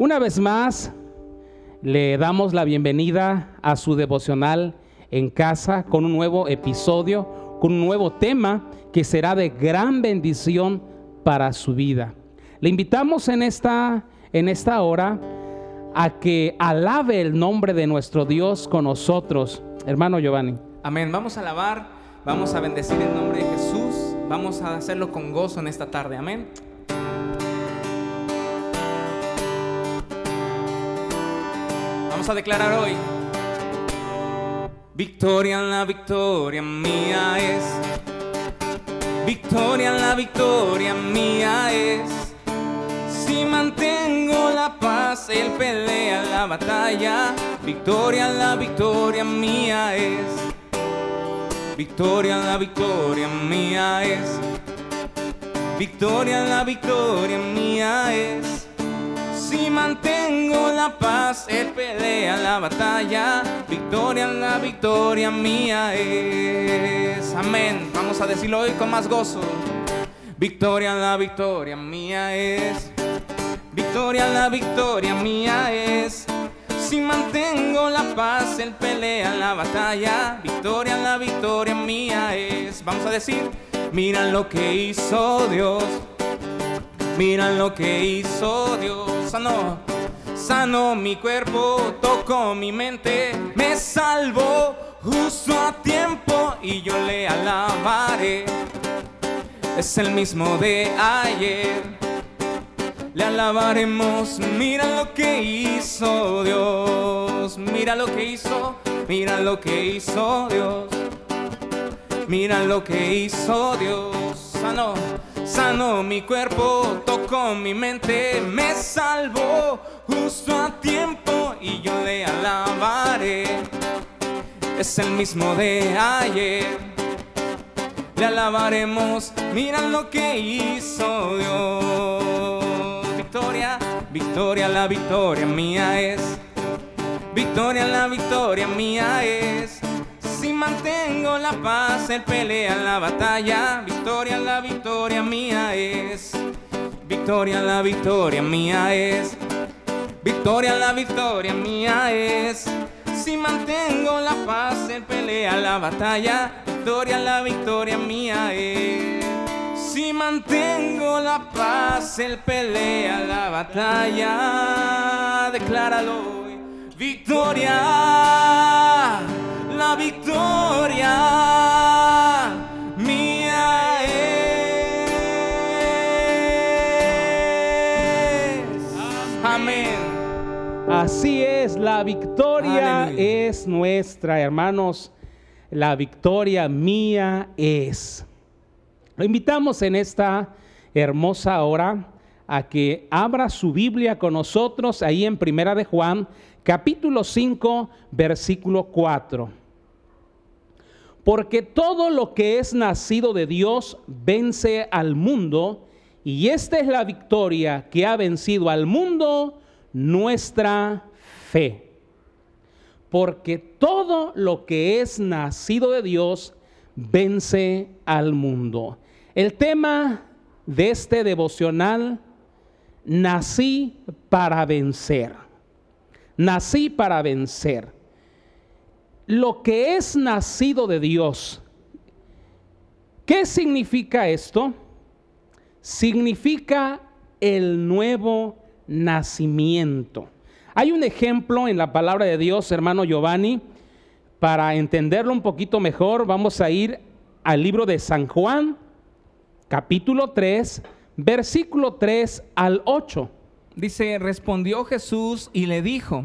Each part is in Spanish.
Una vez más, le damos la bienvenida a su devocional en casa con un nuevo episodio, con un nuevo tema que será de gran bendición para su vida. Le invitamos en esta, en esta hora a que alabe el nombre de nuestro Dios con nosotros. Hermano Giovanni. Amén. Vamos a alabar, vamos a bendecir el nombre de Jesús, vamos a hacerlo con gozo en esta tarde. Amén. A declarar hoy. Victoria, la victoria mía es. Victoria, la victoria mía es. Si mantengo la paz, él pelea la batalla. Victoria, la victoria mía es. Victoria, la victoria mía es. Victoria, la victoria mía es. Si mantengo la paz, él pelea la batalla. Victoria, la victoria mía es. Amén. Vamos a decirlo hoy con más gozo. Victoria, la victoria mía es. Victoria, la victoria mía es. Si mantengo la paz, él pelea la batalla. Victoria, la victoria mía es. Vamos a decir, mira lo que hizo Dios. Mira lo que hizo Dios. Sanó, sanó mi cuerpo, tocó mi mente, me salvó justo a tiempo y yo le alabaré. Es el mismo de ayer. Le alabaremos, mira lo que hizo Dios, mira lo que hizo, mira lo que hizo Dios, mira lo que hizo Dios, sanó, sanó mi cuerpo, tocó mi mente, me salvó justo a tiempo y yo le alabaré. Es el mismo de ayer. Le alabaremos, mira lo que hizo Dios. Victoria, victoria, la victoria mía es. Victoria, la victoria mía es. Si mantengo la paz, él pelea la batalla. Victoria, la victoria mía es. Victoria, la victoria mía es. Victoria, la victoria mía es. Si mantengo la paz, él pelea la batalla. Victoria, la victoria mía es. Si mantengo la paz, él pelea la batalla. Decláralo. Victoria, la victoria mía es. Amén. Así es, la victoria Aleluya. es nuestra, hermanos. La victoria mía es. Lo invitamos en esta hermosa hora a que abra su Biblia con nosotros ahí en Primera de Juan, capítulo 5, versículo 4. Porque todo lo que es nacido de Dios vence al mundo, y esta es la victoria que ha vencido al mundo, nuestra fe. Porque todo lo que es nacido de Dios vence al mundo. El tema de este devocional, nací para vencer. Nací para vencer. Lo que es nacido de Dios. ¿Qué significa esto? Significa el nuevo nacimiento. Hay un ejemplo en la palabra de Dios, hermano Giovanni. Para entenderlo un poquito mejor, vamos a ir al libro de San Juan, capítulo 3, versículo 3 al 8. Dice, respondió Jesús y le dijo,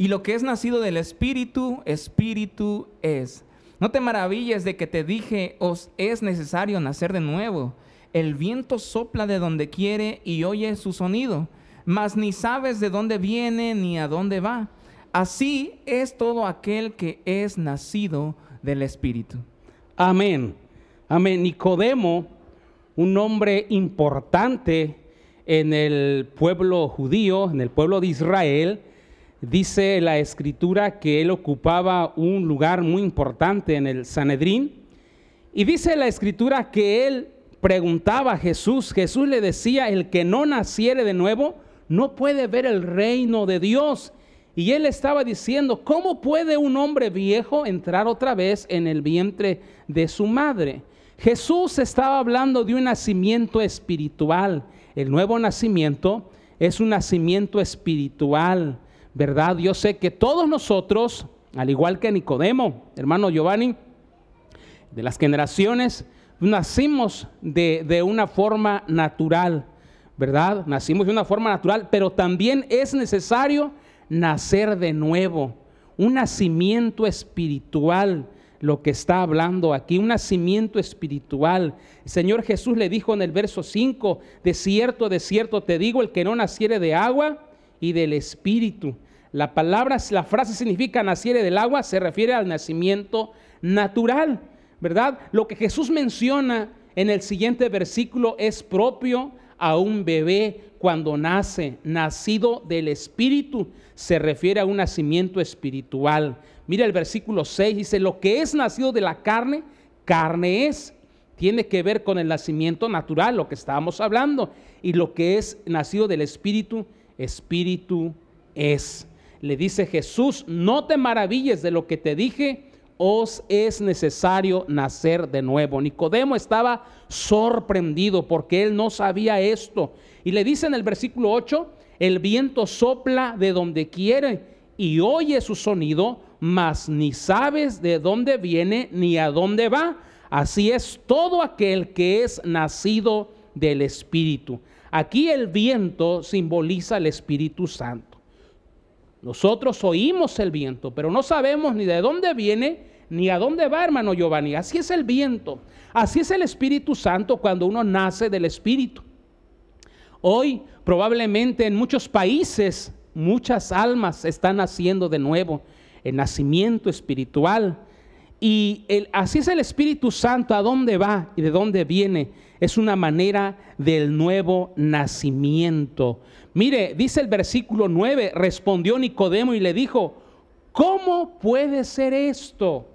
y lo que es nacido del Espíritu, Espíritu es. No te maravilles de que te dije, os es necesario nacer de nuevo. El viento sopla de donde quiere y oye su sonido, mas ni sabes de dónde viene ni a dónde va. Así es todo aquel que es nacido del Espíritu. Amén. Amén. Nicodemo, un hombre importante en el pueblo judío, en el pueblo de Israel, dice la escritura que él ocupaba un lugar muy importante en el Sanedrín. Y dice la escritura que él preguntaba a Jesús, Jesús le decía, el que no naciere de nuevo no puede ver el reino de Dios. Y él estaba diciendo, ¿cómo puede un hombre viejo entrar otra vez en el vientre de su madre? Jesús estaba hablando de un nacimiento espiritual. El nuevo nacimiento es un nacimiento espiritual, ¿verdad? Yo sé que todos nosotros, al igual que Nicodemo, hermano Giovanni, de las generaciones, nacimos de, de una forma natural, ¿verdad? Nacimos de una forma natural, pero también es necesario nacer de nuevo, un nacimiento espiritual, lo que está hablando aquí, un nacimiento espiritual. El Señor Jesús le dijo en el verso 5, de cierto, de cierto te digo, el que no naciere de agua y del espíritu. La palabra, la frase significa naciere del agua, se refiere al nacimiento natural, ¿verdad? Lo que Jesús menciona en el siguiente versículo es propio a un bebé cuando nace, nacido del Espíritu, se refiere a un nacimiento espiritual. Mira el versículo 6, dice, lo que es nacido de la carne, carne es. Tiene que ver con el nacimiento natural, lo que estábamos hablando. Y lo que es nacido del Espíritu, Espíritu es. Le dice Jesús, no te maravilles de lo que te dije, os es necesario nacer de nuevo. Nicodemo estaba sorprendido porque él no sabía esto. Y le dice en el versículo 8, el viento sopla de donde quiere y oye su sonido, mas ni sabes de dónde viene ni a dónde va. Así es todo aquel que es nacido del Espíritu. Aquí el viento simboliza el Espíritu Santo. Nosotros oímos el viento, pero no sabemos ni de dónde viene ni a dónde va, hermano Giovanni. Así es el viento. Así es el Espíritu Santo cuando uno nace del Espíritu. Hoy probablemente en muchos países muchas almas están naciendo de nuevo, el nacimiento espiritual. Y así es el Espíritu Santo, a dónde va y de dónde viene. Es una manera del nuevo nacimiento. Mire, dice el versículo 9, respondió Nicodemo y le dijo, ¿cómo puede ser esto?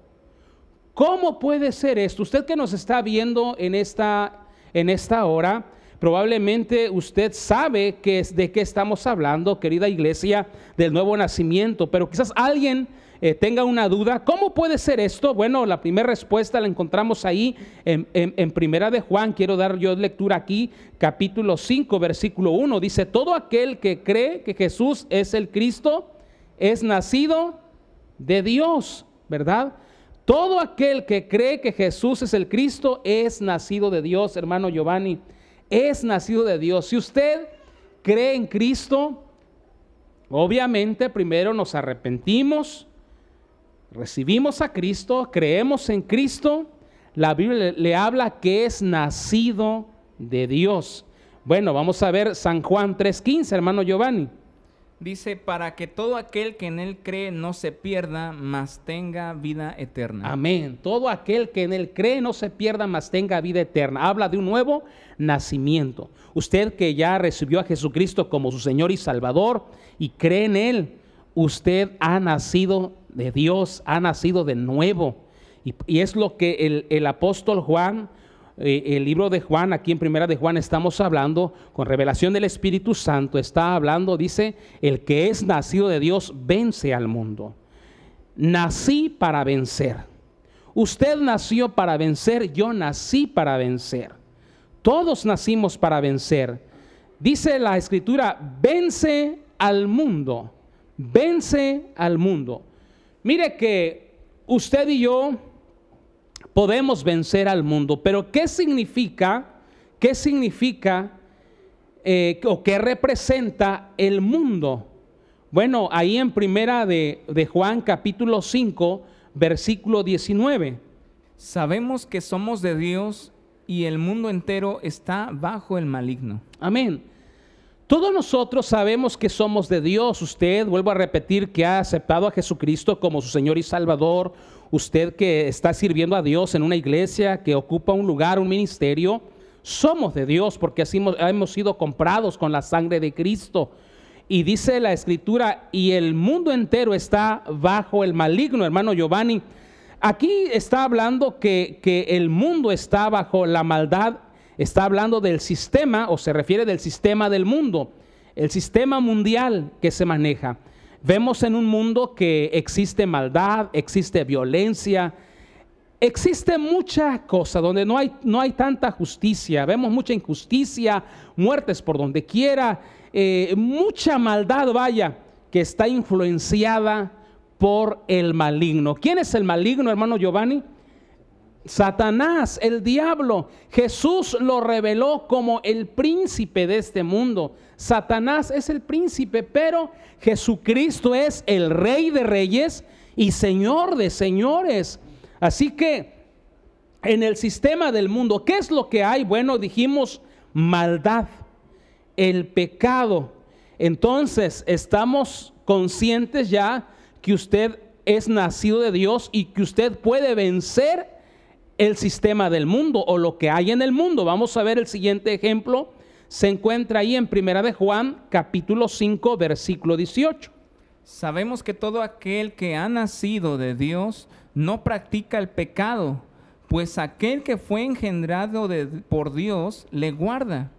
¿Cómo puede ser esto? Usted que nos está viendo en esta, en esta hora, probablemente usted sabe que es, de qué estamos hablando, querida iglesia, del nuevo nacimiento, pero quizás alguien eh, tenga una duda. ¿Cómo puede ser esto? Bueno, la primera respuesta la encontramos ahí en, en Primera de Juan. Quiero dar yo lectura aquí, capítulo 5, versículo 1. Dice, todo aquel que cree que Jesús es el Cristo es nacido de Dios, ¿verdad? Todo aquel que cree que Jesús es el Cristo es nacido de Dios, hermano Giovanni. Es nacido de Dios. Si usted cree en Cristo, obviamente primero nos arrepentimos, recibimos a Cristo, creemos en Cristo. La Biblia le habla que es nacido de Dios. Bueno, vamos a ver San Juan 3.15, hermano Giovanni. Dice, para que todo aquel que en él cree no se pierda, mas tenga vida eterna. Amén. Todo aquel que en él cree no se pierda, mas tenga vida eterna. Habla de un nuevo nacimiento. Usted que ya recibió a Jesucristo como su Señor y Salvador y cree en él, usted ha nacido de Dios, ha nacido de nuevo. Y, es lo que el, el apóstol Juan eh, el libro de Juan, aquí en primera de Juan estamos hablando con revelación del Espíritu Santo, está hablando, dice, el que es nacido de Dios vence al mundo. Nací para vencer. Usted nació para vencer, yo nací para vencer. Todos nacimos para vencer. Dice la escritura, vence al mundo, vence al mundo. Mire que usted y yo podemos vencer al mundo. Pero ¿qué significa? ¿Qué significa eh, o qué representa el mundo? Bueno, ahí en primera de, de Juan capítulo 5, versículo 19. Sabemos que somos de Dios y el mundo entero está bajo el maligno. Amén. Todos nosotros sabemos que somos de Dios. Usted, vuelvo a repetir, que ha aceptado a Jesucristo como su Señor y Salvador. Usted que está sirviendo a Dios en una iglesia, que ocupa un lugar, un ministerio. Somos de Dios porque así hemos, sido comprados con la sangre de Cristo. Y dice la escritura, y el mundo entero está bajo el maligno, hermano Giovanni. Aquí está hablando que, que el mundo está bajo la maldad está hablando del sistema o se refiere del sistema del mundo, el sistema mundial que se maneja. Vemos en un mundo que existe maldad, existe violencia, existe mucha cosa donde no hay, no hay tanta justicia, vemos mucha injusticia, muertes por donde quiera, eh, mucha maldad, vaya, que está influenciada por el maligno. ¿Quién es el maligno, hermano Giovanni? Satanás, el diablo, Jesús lo reveló como el príncipe de este mundo. Satanás es el príncipe, pero Jesucristo es el rey de reyes y señor de señores. Así que en el sistema del mundo, ¿qué es lo que hay? Bueno, dijimos maldad, el pecado. Entonces, estamos conscientes ya que usted es nacido de Dios y que usted puede vencer el sistema del mundo o lo que hay en el mundo. Vamos a ver el siguiente ejemplo. Se encuentra ahí en Primera de Juan, capítulo 5, versículo 18. Sabemos que todo aquel que ha nacido de Dios no practica el pecado, pues aquel que fue engendrado por Dios le guarda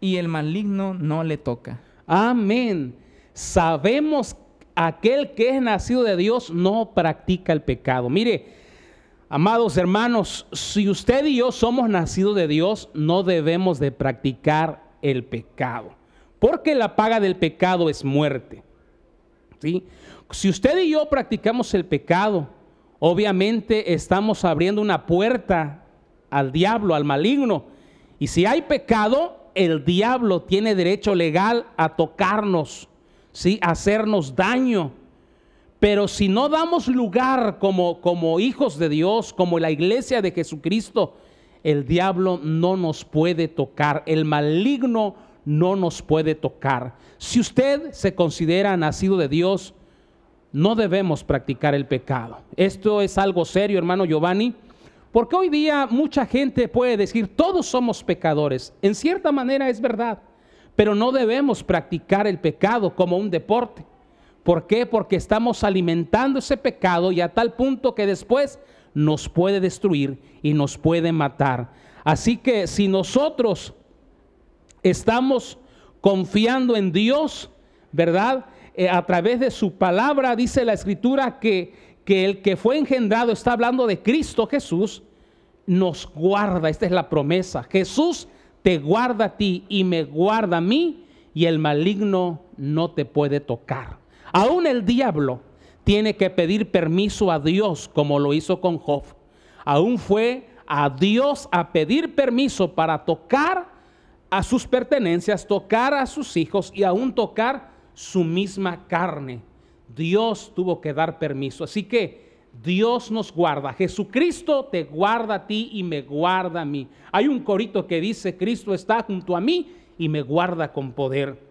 y el maligno no le toca. Amén. Sabemos aquel que es nacido de Dios no practica el pecado. Mire, Amados hermanos, si usted y yo somos nacidos de Dios, no debemos de practicar el pecado, porque la paga del pecado es muerte. ¿sí? Si usted y yo practicamos el pecado, obviamente estamos abriendo una puerta al diablo, al maligno. Y si hay pecado, el diablo tiene derecho legal a tocarnos, ¿sí? a hacernos daño. Pero si no damos lugar como, como hijos de Dios, como la iglesia de Jesucristo, el diablo no nos puede tocar, el maligno no nos puede tocar. Si usted se considera nacido de Dios, no debemos practicar el pecado. Esto es algo serio, hermano Giovanni, porque hoy día mucha gente puede decir, todos somos pecadores. En cierta manera es verdad, pero no debemos practicar el pecado como un deporte. ¿Por qué? Porque estamos alimentando ese pecado y a tal punto que después nos puede destruir y nos puede matar. Así que si nosotros estamos confiando en Dios, ¿verdad? Eh, a través de su palabra dice la escritura que, que el que fue engendrado, está hablando de Cristo Jesús, nos guarda. Esta es la promesa. Jesús te guarda a ti y me guarda a mí y el maligno no te puede tocar. Aún el diablo tiene que pedir permiso a Dios como lo hizo con Job. Aún fue a Dios a pedir permiso para tocar a sus pertenencias, tocar a sus hijos y aún tocar su misma carne. Dios tuvo que dar permiso. Así que Dios nos guarda. Jesucristo te guarda a ti y me guarda a mí. Hay un corito que dice, Cristo está junto a mí y me guarda con poder.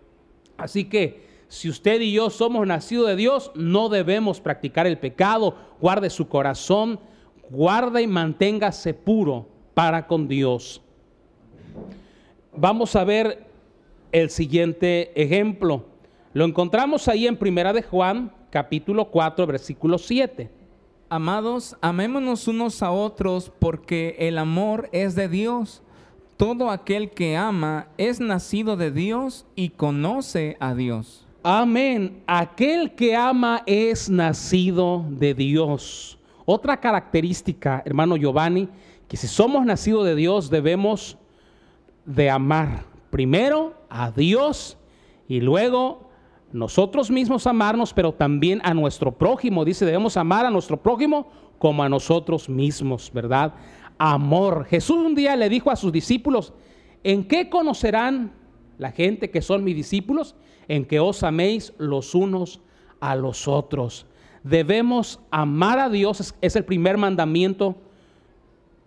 Así que si usted y yo somos nacidos de Dios, no debemos practicar el pecado. Guarde su corazón, guarda y manténgase puro para con Dios. Vamos a ver el siguiente ejemplo. Lo encontramos ahí en Primera de Juan, capítulo 4, versículo 7. Amados, amémonos unos a otros porque el amor es de Dios. Todo aquel que ama es nacido de Dios y conoce a Dios. Amén. Aquel que ama es nacido de Dios. Otra característica, hermano Giovanni, que si somos nacidos de Dios debemos de amar primero a Dios y luego nosotros mismos amarnos, pero también a nuestro prójimo. Dice, debemos amar a nuestro prójimo como a nosotros mismos, ¿verdad? Amor. Jesús un día le dijo a sus discípulos, ¿en qué conocerán la gente que son mis discípulos? En que os améis los unos a los otros. Debemos amar a Dios, es el primer mandamiento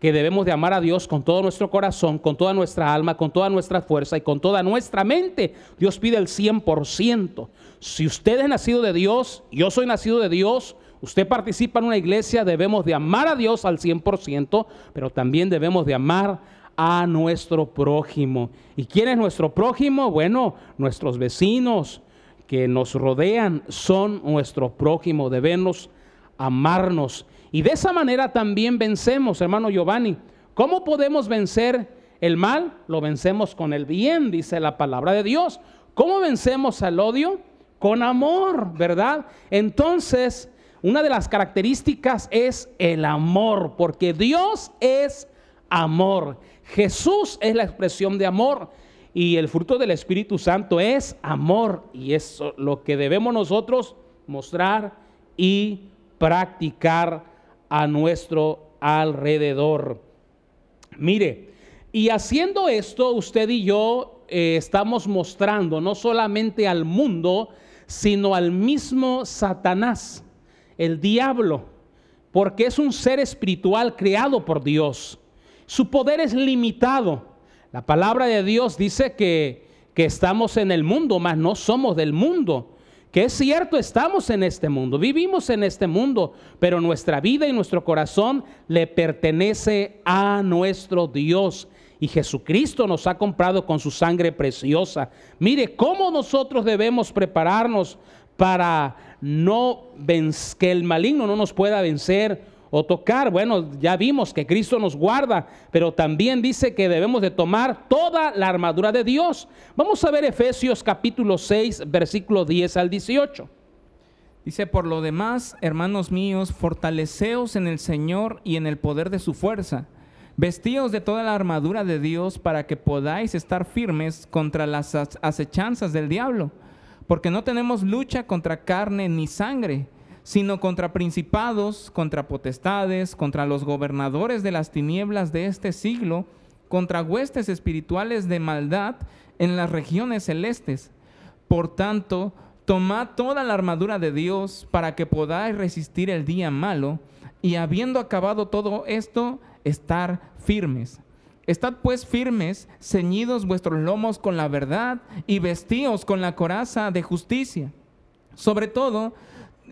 que debemos de amar a Dios con todo nuestro corazón, con toda nuestra alma, con toda nuestra fuerza y con toda nuestra mente. Dios pide el 100%. Si usted es nacido de Dios, yo soy nacido de Dios, usted participa en una iglesia, debemos de amar a Dios al 100%, pero también debemos de amar a nuestro prójimo. ¿Y quién es nuestro prójimo? Bueno, nuestros vecinos que nos rodean son nuestro prójimo. Debemos amarnos y de esa manera también vencemos, hermano Giovanni. ¿Cómo podemos vencer el mal? Lo vencemos con el bien, dice la palabra de Dios. ¿Cómo vencemos al odio? Con amor, ¿verdad? Entonces, una de las características es el amor, porque Dios es amor. Jesús es la expresión de amor y el fruto del Espíritu Santo es amor y es lo que debemos nosotros mostrar y practicar a nuestro alrededor. Mire, y haciendo esto, usted y yo eh, estamos mostrando no solamente al mundo, sino al mismo Satanás, el diablo, porque es un ser espiritual creado por Dios. Su poder es limitado. La palabra de Dios dice que, que estamos en el mundo, mas no somos del mundo que es cierto, estamos en este mundo, vivimos en este mundo, pero nuestra vida y nuestro corazón le pertenece a nuestro Dios. Y Jesucristo nos ha comprado con su sangre preciosa. Mire cómo nosotros debemos prepararnos para no que el maligno no nos pueda vencer o tocar. Bueno, ya vimos que Cristo nos guarda, pero también dice que debemos de tomar toda la armadura de Dios. Vamos a ver Efesios capítulo 6, versículo 10 al 18. Dice, por lo demás, hermanos míos, fortaleceos en el Señor y en el poder de su fuerza. Vestíos de toda la armadura de Dios para que podáis estar firmes contra las acechanzas del diablo, porque no tenemos lucha contra carne ni sangre sino contra principados, contra potestades, contra los gobernadores de las tinieblas de este siglo, contra huestes espirituales de maldad en las regiones celestes. Por tanto, tomad toda la armadura de Dios para que podáis resistir el día malo, y habiendo acabado todo esto, estar firmes. Estad pues firmes, ceñidos vuestros lomos con la verdad y vestíos con la coraza de justicia. Sobre todo,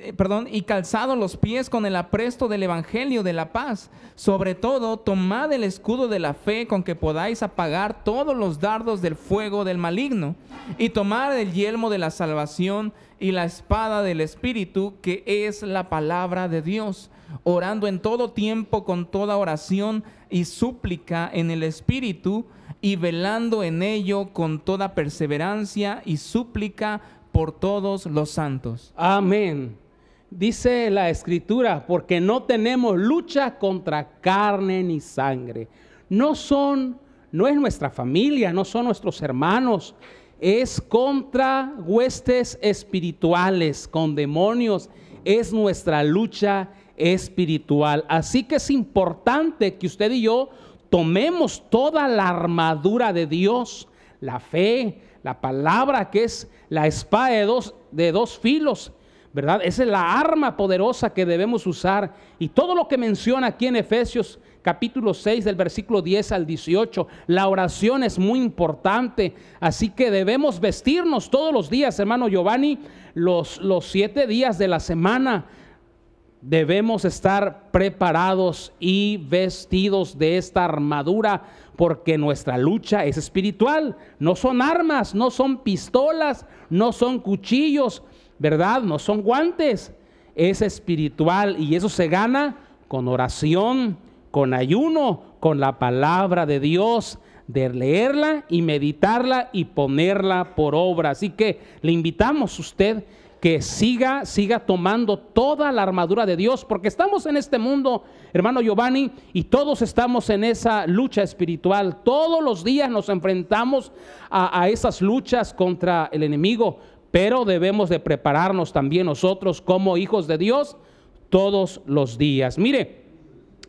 eh, perdón, y calzado los pies con el apresto del Evangelio de la paz. Sobre todo, tomad el escudo de la fe con que podáis apagar todos los dardos del fuego del maligno, y tomad el yelmo de la salvación y la espada del Espíritu, que es la palabra de Dios, orando en todo tiempo con toda oración y súplica en el Espíritu, y velando en ello con toda perseverancia y súplica por todos los santos. Amén dice la escritura, porque no tenemos lucha contra carne ni sangre. No son, no es nuestra familia, no son nuestros hermanos, es contra huestes espirituales, con demonios, es nuestra lucha espiritual. Así que es importante que usted y yo tomemos toda la armadura de Dios, la fe, la palabra que es la espada de dos, de dos filos ¿verdad? Esa es la arma poderosa que debemos usar. Y todo lo que menciona aquí en Efesios capítulo 6 del versículo 10 al 18, la oración es muy importante. Así que debemos vestirnos todos los días, hermano Giovanni, los, los siete días de la semana. Debemos estar preparados y vestidos de esta armadura porque nuestra lucha es espiritual. No son armas, no son pistolas, no son cuchillos, ¿verdad? No son guantes, es espiritual y eso se gana con oración, con ayuno, con la palabra de Dios, de leerla y meditarla y ponerla por obra. Así que le invitamos a usted que siga, siga tomando toda la armadura de Dios, porque estamos en este mundo, hermano Giovanni, y todos estamos en esa lucha espiritual. Todos los días nos enfrentamos a, a esas luchas contra el enemigo, pero debemos de prepararnos también nosotros como hijos de Dios todos los días. Mire,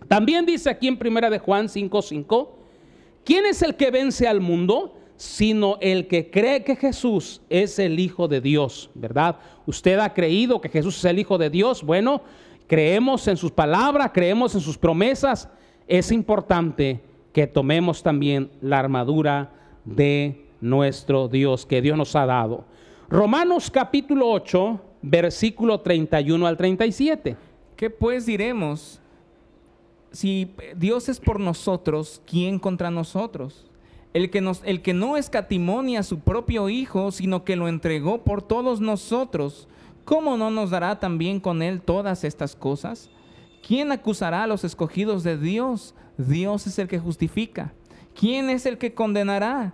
también dice aquí en primera de Juan 5:5, ¿quién es el que vence al mundo? Sino el que cree que Jesús es el Hijo de Dios, ¿verdad? Usted ha creído que Jesús es el Hijo de Dios. Bueno, creemos en sus palabras, creemos en sus promesas. es importante que tomemos también la armadura de nuestro Dios que Dios nos ha dado. Romanos capítulo 8, versículo 31 al 37. ¿Qué pues diremos? Si Dios es por nosotros, ¿quién contra nosotros? El que, no escatimonia a su propio Hijo, sino que lo entregó por todos nosotros, ¿cómo no nos dará también con Él todas estas cosas? ¿Quién acusará a los escogidos de Dios? Dios es el que justifica. ¿Quién es el que condenará?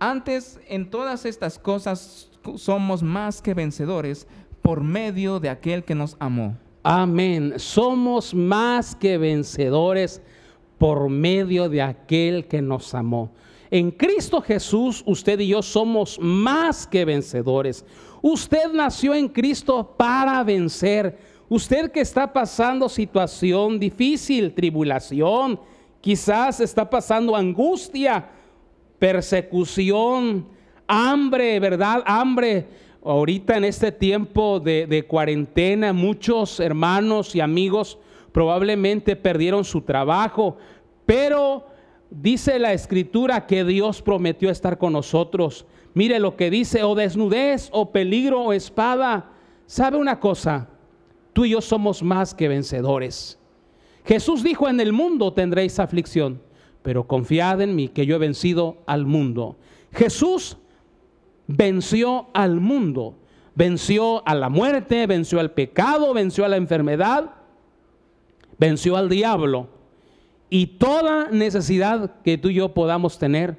Antes en todas estas cosas somos más que vencedores por medio de aquel que nos amó. Amén. Somos más que vencedores por medio de aquel que nos amó. En Cristo Jesús, usted y yo somos más que vencedores. Usted nació en Cristo para vencer. Usted que está pasando situación difícil, tribulación, quizás está pasando angustia, persecución, hambre, ¿verdad? Hambre ahorita en este tiempo de, cuarentena, muchos hermanos y amigos probablemente perdieron su trabajo, pero dice la escritura que Dios prometió estar con nosotros. Mire lo que dice, o desnudez, o peligro, o espada. ¿Sabe una cosa? Tú y yo somos más que vencedores. Jesús dijo, en el mundo tendréis aflicción, pero confiad en mí que yo he vencido al mundo. Jesús venció al mundo, venció a la muerte, venció al pecado, venció a la enfermedad, venció al diablo. Y toda necesidad que tú y yo podamos tener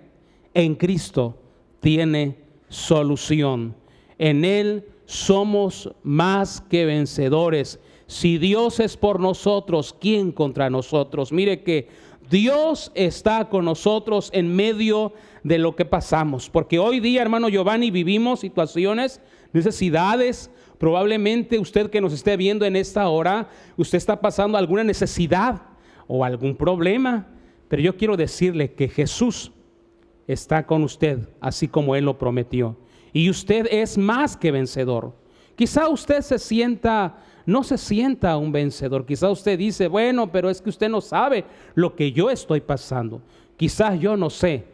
en Cristo tiene solución. En Él somos más que vencedores. Si Dios es por nosotros, ¿quién contra nosotros? Mire que Dios está con nosotros en medio de lo que pasamos. Porque hoy día, hermano Giovanni, vivimos situaciones, necesidades. Probablemente usted que nos esté viendo en esta hora, usted está pasando alguna necesidad o algún problema. Pero yo quiero decirle que Jesús está con usted, así como Él lo prometió. Y usted es más que vencedor. Quizá usted se sienta, no se sienta un vencedor. Quizá usted dice, bueno, pero es que usted no sabe lo que yo estoy pasando. Quizás yo no sé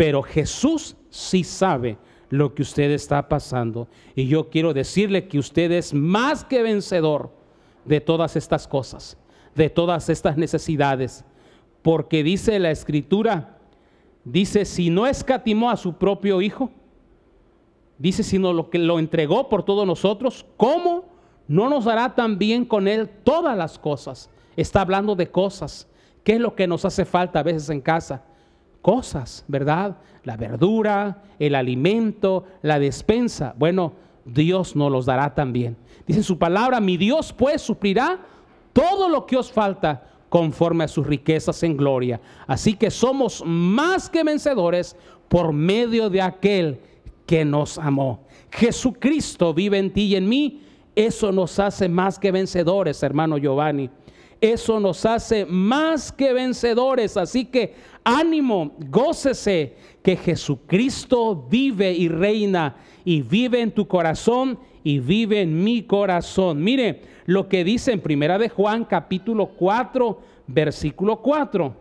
pero Jesús sí sabe lo que usted está pasando. Y yo quiero decirle que usted es más que vencedor de todas estas cosas, de todas estas necesidades. Porque dice la escritura, dice, si no escatimó a su propio Hijo, dice, sino lo que lo entregó por todos nosotros, ¿cómo no nos dará también con Él todas las cosas? Está hablando de cosas. ¿Qué es lo que nos hace falta a veces en casa? cosas, ¿verdad? La verdura, el alimento, la despensa. Bueno, Dios nos los dará también. Dice su palabra, mi Dios pues suplirá todo lo que os falta conforme a sus riquezas en gloria. Así que somos más que vencedores por medio de aquel que nos amó. Jesucristo vive en ti y en mí. Eso nos hace más que vencedores, hermano Giovanni. Eso nos hace más que vencedores. Así que ánimo, gócese que Jesucristo vive y reina y vive en tu corazón y vive en mi corazón. Mire lo que dice en Primera de Juan capítulo 4, versículo 4.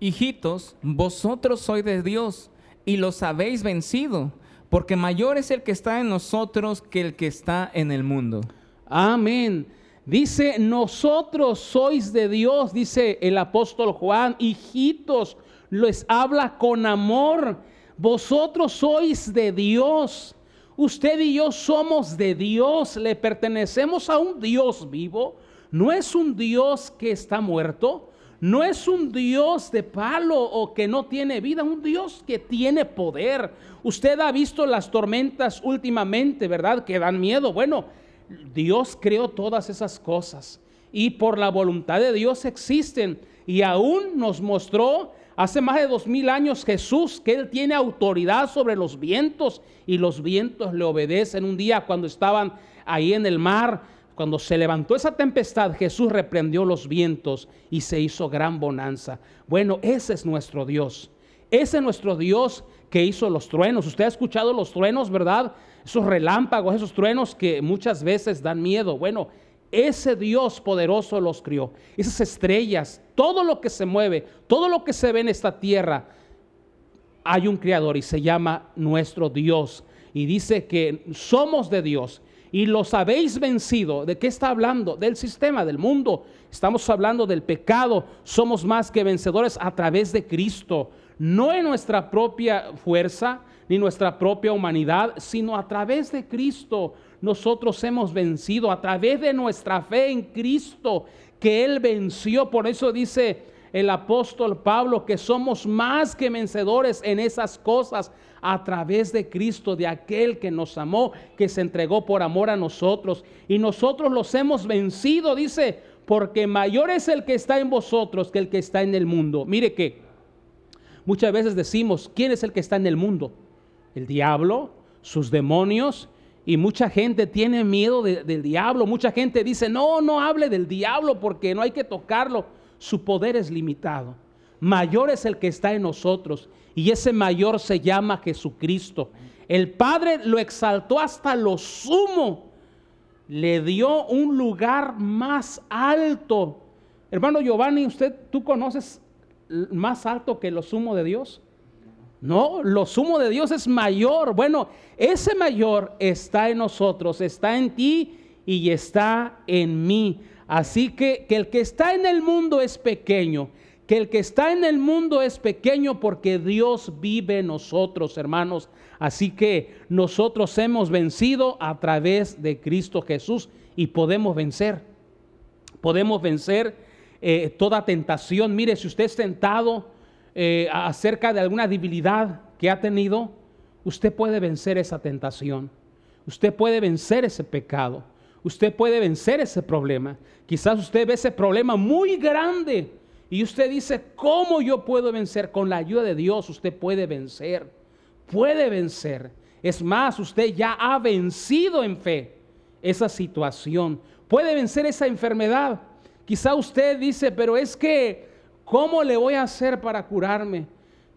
Hijitos, vosotros sois de Dios y los habéis vencido, porque mayor es el que está en nosotros que el que está en el mundo. Amén. Dice, nosotros sois de Dios, dice el apóstol Juan, hijitos, les habla con amor. Vosotros sois de Dios. Usted y yo somos de Dios, le pertenecemos a un Dios vivo. No es un Dios que está muerto, no es un Dios de palo o que no tiene vida, un Dios que tiene poder. Usted ha visto las tormentas últimamente, ¿verdad? Que dan miedo. Bueno, Dios creó todas esas cosas y por la voluntad de Dios existen y aún nos mostró Hace más de dos mil años Jesús, que Él tiene autoridad sobre los vientos y los vientos le obedecen. Un día cuando estaban ahí en el mar, cuando se levantó esa tempestad, Jesús reprendió los vientos y se hizo gran bonanza. Bueno, ese es nuestro Dios. Ese es nuestro Dios que hizo los truenos. Usted ha escuchado los truenos, ¿verdad? Esos relámpagos, esos truenos que muchas veces dan miedo. Bueno, ese Dios poderoso los crió. Esas estrellas, todo lo que se mueve, todo lo que se ve en esta tierra, hay un creador y se llama nuestro Dios. Y dice que somos de Dios y los habéis vencido. ¿De qué está hablando? Del sistema, del mundo. Estamos hablando del pecado. Somos más que vencedores a través de Cristo. No en nuestra propia fuerza ni nuestra propia humanidad, sino a través de Cristo nosotros hemos vencido a través de nuestra fe en Cristo, que Él venció. Por eso dice el apóstol Pablo que somos más que vencedores en esas cosas a través de Cristo, de aquel que nos amó, que se entregó por amor a nosotros. Y nosotros los hemos vencido, dice, porque mayor es el que está en vosotros que el que está en el mundo. Mire que muchas veces decimos, ¿quién es el que está en el mundo? El diablo, sus demonios y mucha gente tiene miedo del diablo. Mucha gente dice, no, no hable del diablo porque no hay que tocarlo. Su poder es limitado. Mayor es el que está en nosotros. Y ese mayor se llama Jesucristo. El Padre lo exaltó hasta lo sumo. Le dio un lugar más alto. Hermano Giovanni, ¿usted, tú conoces más alto que lo sumo de Dios? No, lo sumo de Dios es mayor. Bueno, ese mayor está en nosotros, está en ti y está en mí. Así que, que el que está en el mundo es pequeño, que el que está en el mundo es pequeño porque Dios vive en nosotros, hermanos. Así que nosotros hemos vencido a través de Cristo Jesús y podemos vencer. Podemos vencer eh, toda tentación. Mire, si usted es tentado, eh, acerca de alguna debilidad que ha tenido, usted puede vencer esa tentación. Usted puede vencer ese pecado. Usted puede vencer ese problema. Quizás usted ve ese problema muy grande y usted dice, ¿cómo yo puedo vencer? Con la ayuda de Dios usted puede vencer. Puede vencer. Es más, usted ya ha vencido en fe esa situación. Puede vencer esa enfermedad. Quizá usted dice, pero es que ¿Cómo le voy a hacer para curarme?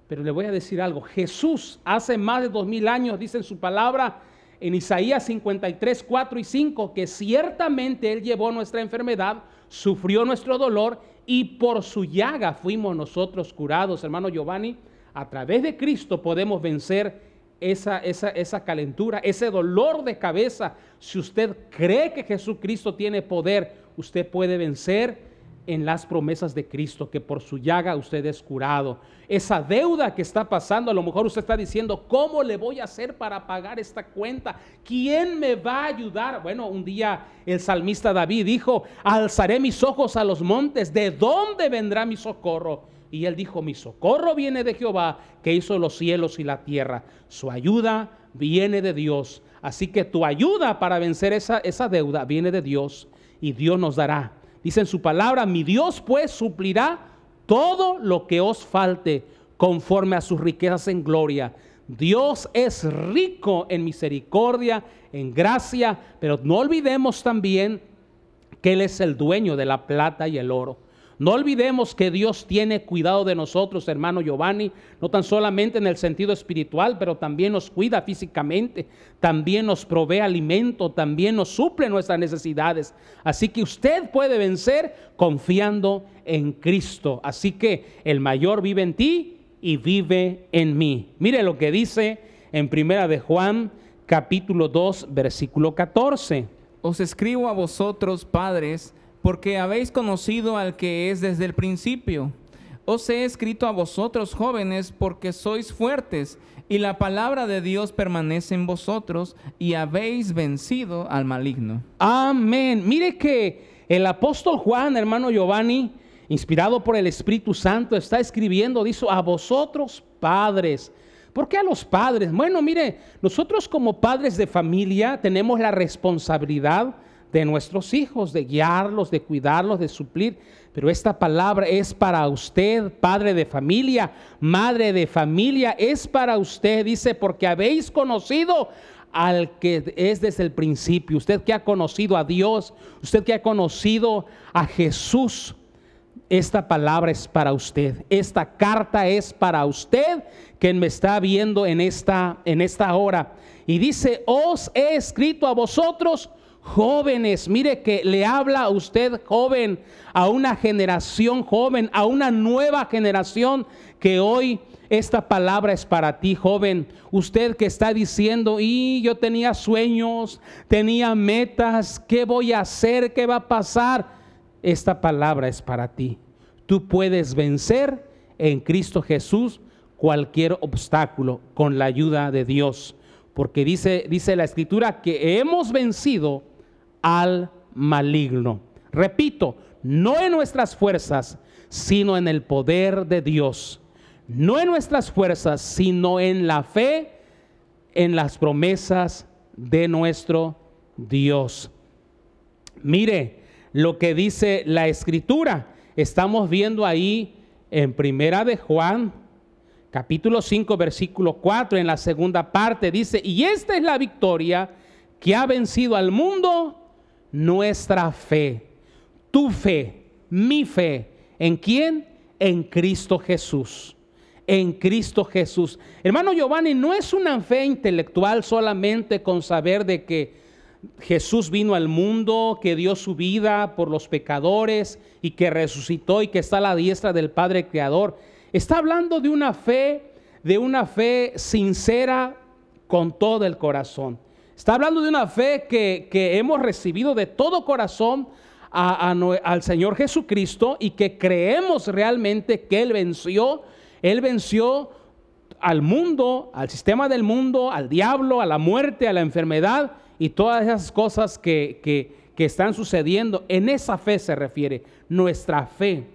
Pero le voy a decir algo. Jesús hace más de dos mil años, dice en su palabra en Isaías 53, 4 y 5, que ciertamente Él llevó nuestra enfermedad, sufrió nuestro dolor y por su llaga fuimos nosotros curados. Hermano Giovanni, a través de Cristo podemos vencer esa, esa, esa calentura, ese dolor de cabeza. Si usted cree que Jesucristo tiene poder, usted puede vencer en las promesas de Cristo, que por su llaga usted es curado. Esa deuda que está pasando, a lo mejor usted está diciendo, ¿cómo le voy a hacer para pagar esta cuenta? ¿Quién me va a ayudar? Bueno, un día el salmista David dijo, alzaré mis ojos a los montes, ¿de dónde vendrá mi socorro? Y él dijo, mi socorro viene de Jehová, que hizo los cielos y la tierra. Su ayuda viene de Dios. Así que tu ayuda para vencer esa, esa deuda viene de Dios y Dios nos dará Dice en su palabra, mi Dios pues suplirá todo lo que os falte conforme a sus riquezas en gloria. Dios es rico en misericordia, en gracia, pero no olvidemos también que Él es el dueño de la plata y el oro. No olvidemos que Dios tiene cuidado de nosotros, hermano Giovanni, no tan solamente en el sentido espiritual, pero también nos cuida físicamente, también nos provee alimento, también nos suple nuestras necesidades. Así que usted puede vencer confiando en Cristo. Así que el mayor vive en ti y vive en mí. Mire lo que dice en Primera de Juan, capítulo 2, versículo 14. Os escribo a vosotros, padres, porque habéis conocido al que es desde el principio. Os he escrito a vosotros jóvenes porque sois fuertes y la palabra de Dios permanece en vosotros y habéis vencido al maligno. Amén. Mire que el apóstol Juan, hermano Giovanni, inspirado por el Espíritu Santo, está escribiendo, dice, a vosotros padres. ¿Por qué a los padres? Bueno, mire, nosotros como padres de familia tenemos la responsabilidad de nuestros hijos, de guiarlos, de cuidarlos, de suplir. Pero esta palabra es para usted, padre de familia, madre de familia, es para usted, dice, porque habéis conocido al que es desde el principio, usted que ha conocido a Dios, usted que ha conocido a Jesús. Esta palabra es para usted. Esta carta es para usted que me está viendo en esta en esta hora. Y dice, "Os he escrito a vosotros jóvenes. Mire que le habla a usted joven, a una generación joven, a una nueva generación que hoy esta palabra es para ti, joven. Usted que está diciendo, y yo tenía sueños, tenía metas, ¿qué voy a hacer? ¿Qué va a pasar? Esta palabra es para ti. Tú puedes vencer en Cristo Jesús cualquier obstáculo con la ayuda de Dios. Porque dice, dice la escritura que hemos vencido al maligno. Repito, no en nuestras fuerzas, sino en el poder de Dios. No en nuestras fuerzas, sino en la fe, en las promesas de nuestro Dios. Mire lo que dice la escritura. Estamos viendo ahí en Primera de Juan, capítulo 5, versículo 4, en la segunda parte, dice, y esta es la victoria que ha vencido al mundo nuestra fe, tu fe, mi fe. ¿En quién? En Cristo Jesús. En Cristo Jesús. Hermano Giovanni, no es una fe intelectual solamente con saber de que Jesús vino al mundo, que dio su vida por los pecadores y que resucitó y que está a la diestra del Padre Creador. Está hablando de una fe, de una fe sincera con todo el corazón. Está hablando de una fe que, hemos recibido de todo corazón al Señor Jesucristo y que creemos realmente que Él venció. Él venció al mundo, al sistema del mundo, al diablo, a la muerte, a la enfermedad y todas esas cosas que, que están sucediendo. En esa fe se refiere. Nuestra fe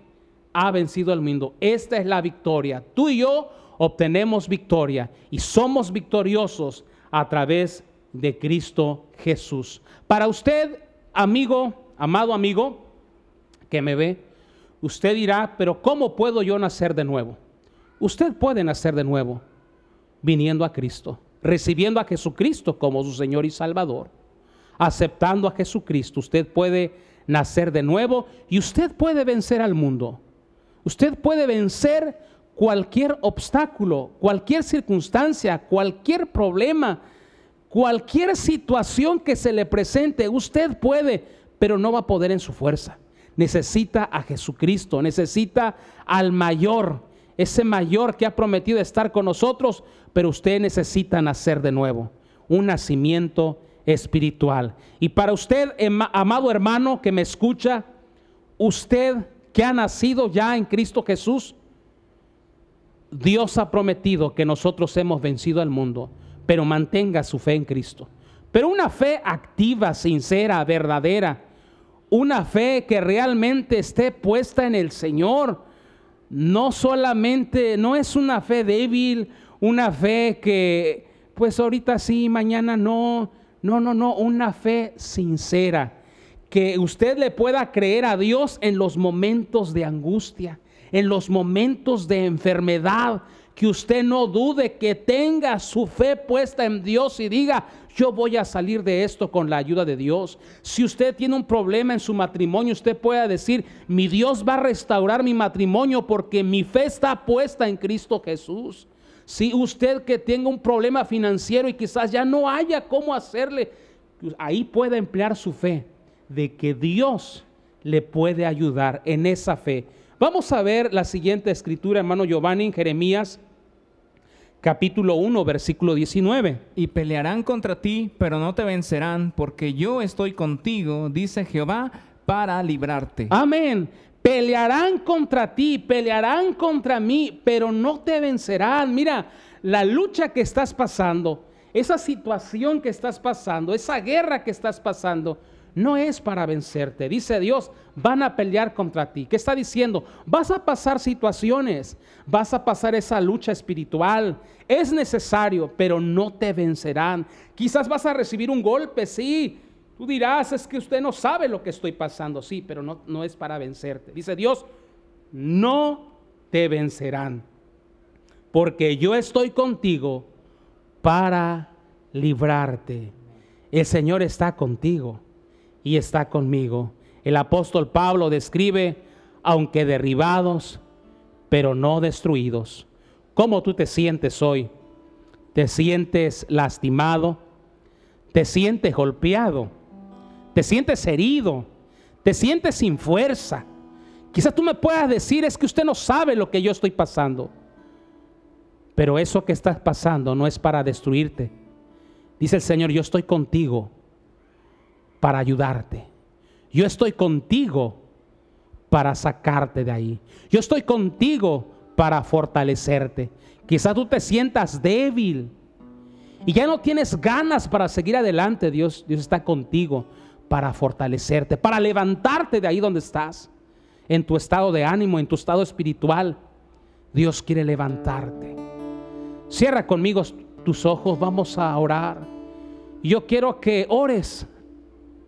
ha vencido al mundo. Esta es la victoria. Tú y yo obtenemos victoria y somos victoriosos a través de Cristo Jesús. Para usted, amigo, amado amigo, que me ve, usted dirá, pero ¿cómo puedo yo nacer de nuevo? Usted puede nacer de nuevo viniendo a Cristo, recibiendo a Jesucristo como su Señor y Salvador, aceptando a Jesucristo. Usted puede nacer de nuevo y usted puede vencer al mundo. Usted puede vencer cualquier obstáculo, cualquier circunstancia, cualquier problema Cualquier situación que se le presente, usted puede, pero no va a poder en su fuerza. Necesita a Jesucristo, necesita al mayor, ese mayor que ha prometido estar con nosotros, pero usted necesita nacer de nuevo, un nacimiento espiritual. Y para usted, amado hermano que me escucha, usted que ha nacido ya en Cristo Jesús, Dios ha prometido que nosotros hemos vencido al mundo pero mantenga su fe en Cristo. Pero una fe activa, sincera, verdadera, una fe que realmente esté puesta en el Señor. No solamente, no es una fe débil, una fe que pues ahorita sí, mañana no. No, no, no, una fe sincera. Que usted le pueda creer a Dios en los momentos de angustia, en los momentos de enfermedad, que usted no dude, que tenga su fe puesta en Dios y diga, yo voy a salir de esto con la ayuda de Dios. Si usted tiene un problema en su matrimonio, usted pueda decir, mi Dios va a restaurar mi matrimonio porque mi fe está puesta en Cristo Jesús. Si usted que tenga un problema financiero y quizás ya no haya cómo hacerle, ahí puede emplear su fe de que Dios le puede ayudar en esa fe. Vamos a ver la siguiente escritura, hermano Giovanni, en Jeremías capítulo 1, versículo 19. Y pelearán contra ti, pero no te vencerán, porque yo estoy contigo, dice Jehová, para librarte. Amén. Pelearán contra ti, pelearán contra mí, pero no te vencerán. Mira, la lucha que estás pasando, esa situación que estás pasando, esa guerra que estás pasando, no es para vencerte. Dice Dios, van a pelear contra ti. ¿Qué está diciendo? Vas a pasar situaciones, vas a pasar esa lucha espiritual. Es necesario, pero no te vencerán. Quizás vas a recibir un golpe, sí. Tú dirás, es que usted no sabe lo que estoy pasando. Sí, pero no, no es para vencerte. Dice Dios, no te vencerán, porque yo estoy contigo para librarte. El Señor está contigo y está conmigo. El apóstol Pablo describe, aunque derribados, pero no destruidos. ¿Cómo tú te sientes hoy? ¿Te sientes lastimado? ¿Te sientes golpeado? ¿Te sientes herido? ¿Te sientes sin fuerza? Quizás tú me puedas decir, es que usted no sabe lo que yo estoy pasando. Pero eso que estás pasando no es para destruirte. Dice el Señor, yo estoy contigo para ayudarte. Yo estoy contigo para sacarte de ahí. Yo estoy contigo para fortalecerte. Quizás tú te sientas débil y ya no tienes ganas para seguir adelante. Dios, Dios está contigo para fortalecerte, para levantarte de ahí donde estás, en tu estado de ánimo, en tu estado espiritual. Dios quiere levantarte. Cierra conmigo tus ojos, vamos a orar. Yo quiero que ores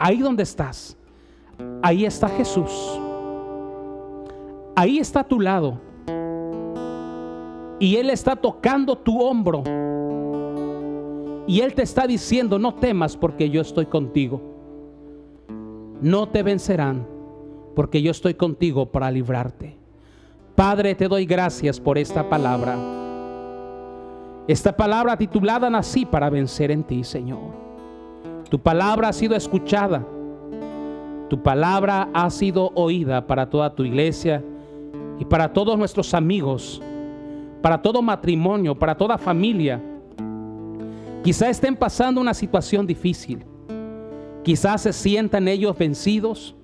ahí donde estás. Ahí está Jesús. Ahí está a tu lado. Y Él está tocando tu hombro. Y Él te está diciendo, no temas porque yo estoy contigo. No te vencerán porque yo estoy contigo para librarte. Padre, te doy gracias por esta palabra. Esta palabra titulada Nací para vencer en ti, Señor. Tu palabra ha sido escuchada. Tu palabra ha sido oída para toda tu iglesia y para todos nuestros amigos, para todo matrimonio, para toda familia. Quizá estén pasando una situación difícil. Quizás se sientan ellos vencidos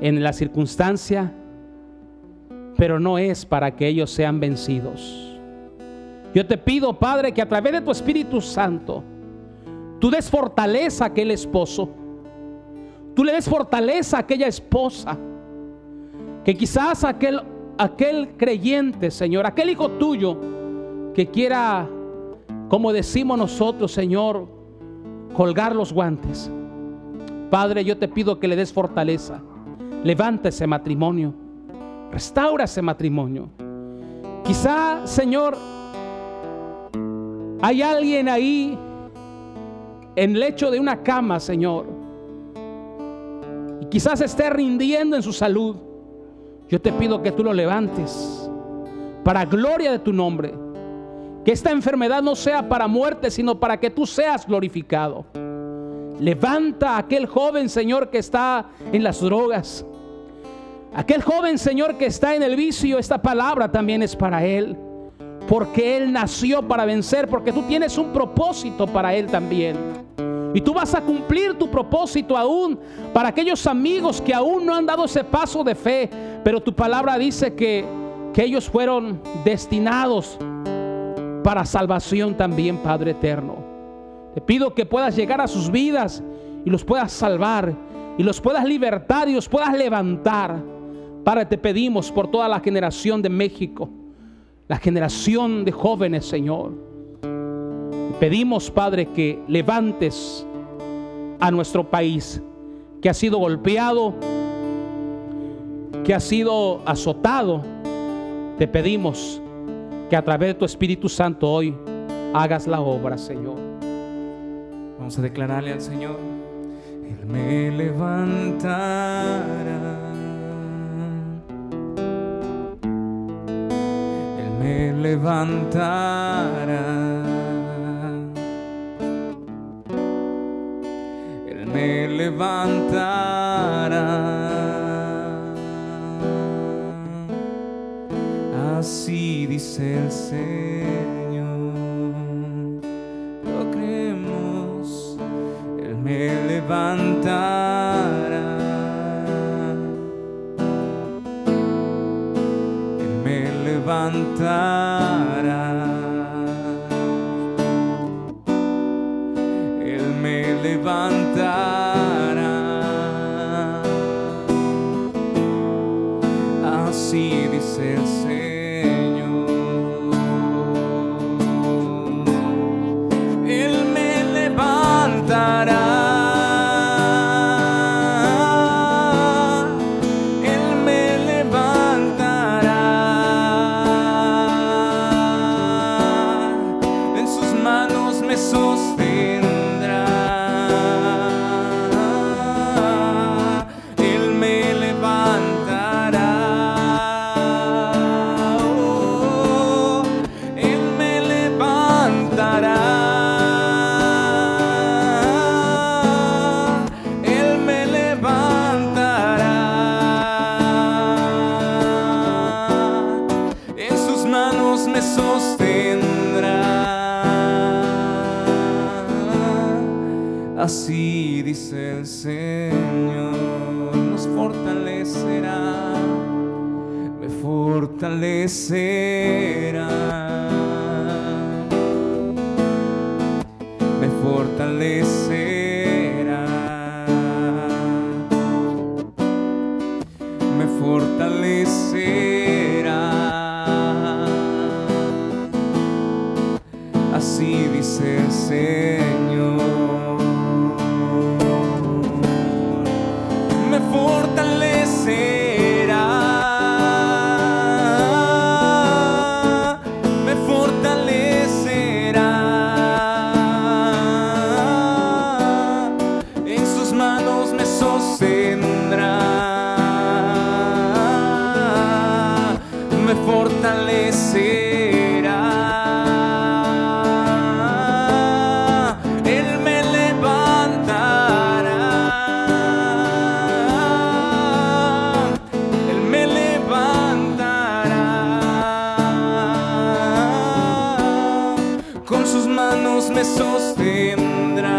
en la circunstancia, pero no es para que ellos sean vencidos. Yo te pido, Padre, que a través de tu Espíritu Santo, tú des fortaleza a aquel esposo Tú le des fortaleza a aquella esposa. Que quizás aquel, aquel creyente, Señor, aquel hijo tuyo que quiera, como decimos nosotros, Señor, colgar los guantes. Padre, yo te pido que le des fortaleza. Levanta ese matrimonio. Restaura ese matrimonio. Quizá, Señor, hay alguien ahí en lecho de una cama, Señor quizás esté rindiendo en su salud, yo te pido que tú lo levantes para gloria de tu nombre. Que esta enfermedad no sea para muerte, sino para que tú seas glorificado. Levanta a aquel joven, Señor, que está en las drogas. Aquel joven, Señor, que está en el vicio, esta palabra también es para él. Porque él nació para vencer, porque tú tienes un propósito para él también. Y tú vas a cumplir tu propósito aún para aquellos amigos que aún no han dado ese paso de fe. Pero tu palabra dice que, que ellos fueron destinados para salvación también, Padre eterno. Te pido que puedas llegar a sus vidas y los puedas salvar y los puedas libertar y los puedas levantar. Padre, te pedimos por toda la generación de México, la generación de jóvenes, Señor Pedimos, Padre, que levantes a nuestro país, que ha sido golpeado, que ha sido azotado. Te pedimos que a través de tu Espíritu Santo hoy hagas la obra, Señor. Vamos a declararle al Señor, Él me levantará. Él me levantará. Levantará. Así dice el Señor, lo creemos, Él me levantará. Él me levantará. Así dice el Señor, nos fortalecerá, me fortalecerá. Me fortalecerá. Manos me sostendrá.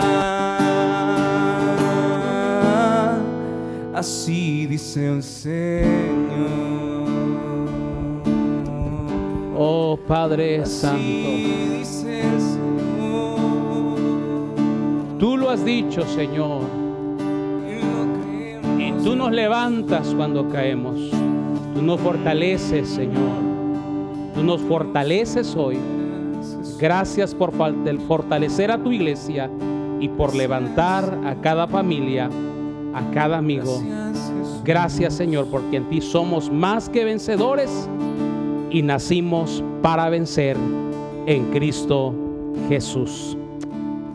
Así dice el Señor. Oh Padre Así Santo, dice el Señor. tú lo has dicho, Señor, Y tú nos levantas cuando caemos. Tú nos fortaleces, Señor. Tú nos fortaleces hoy. Gracias por fortalecer a tu iglesia y por levantar a cada familia, a cada amigo. Gracias Señor, porque en ti somos más que vencedores y nacimos para vencer en Cristo Jesús.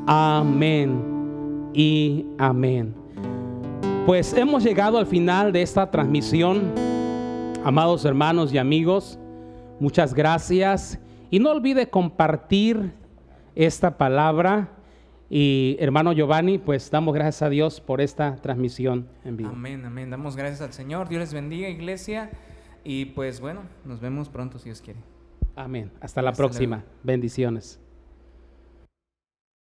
Amén y amén. Pues hemos llegado al final de esta transmisión, amados hermanos y amigos. Muchas gracias y no olvide compartir esta palabra. Y hermano Giovanni, pues damos gracias a Dios por esta transmisión en vivo. Amén, amén. Damos gracias al Señor. Dios les bendiga, iglesia. Y pues bueno, nos vemos pronto si Dios quiere. Amén. Hasta la Hasta luego. próxima. Bendiciones.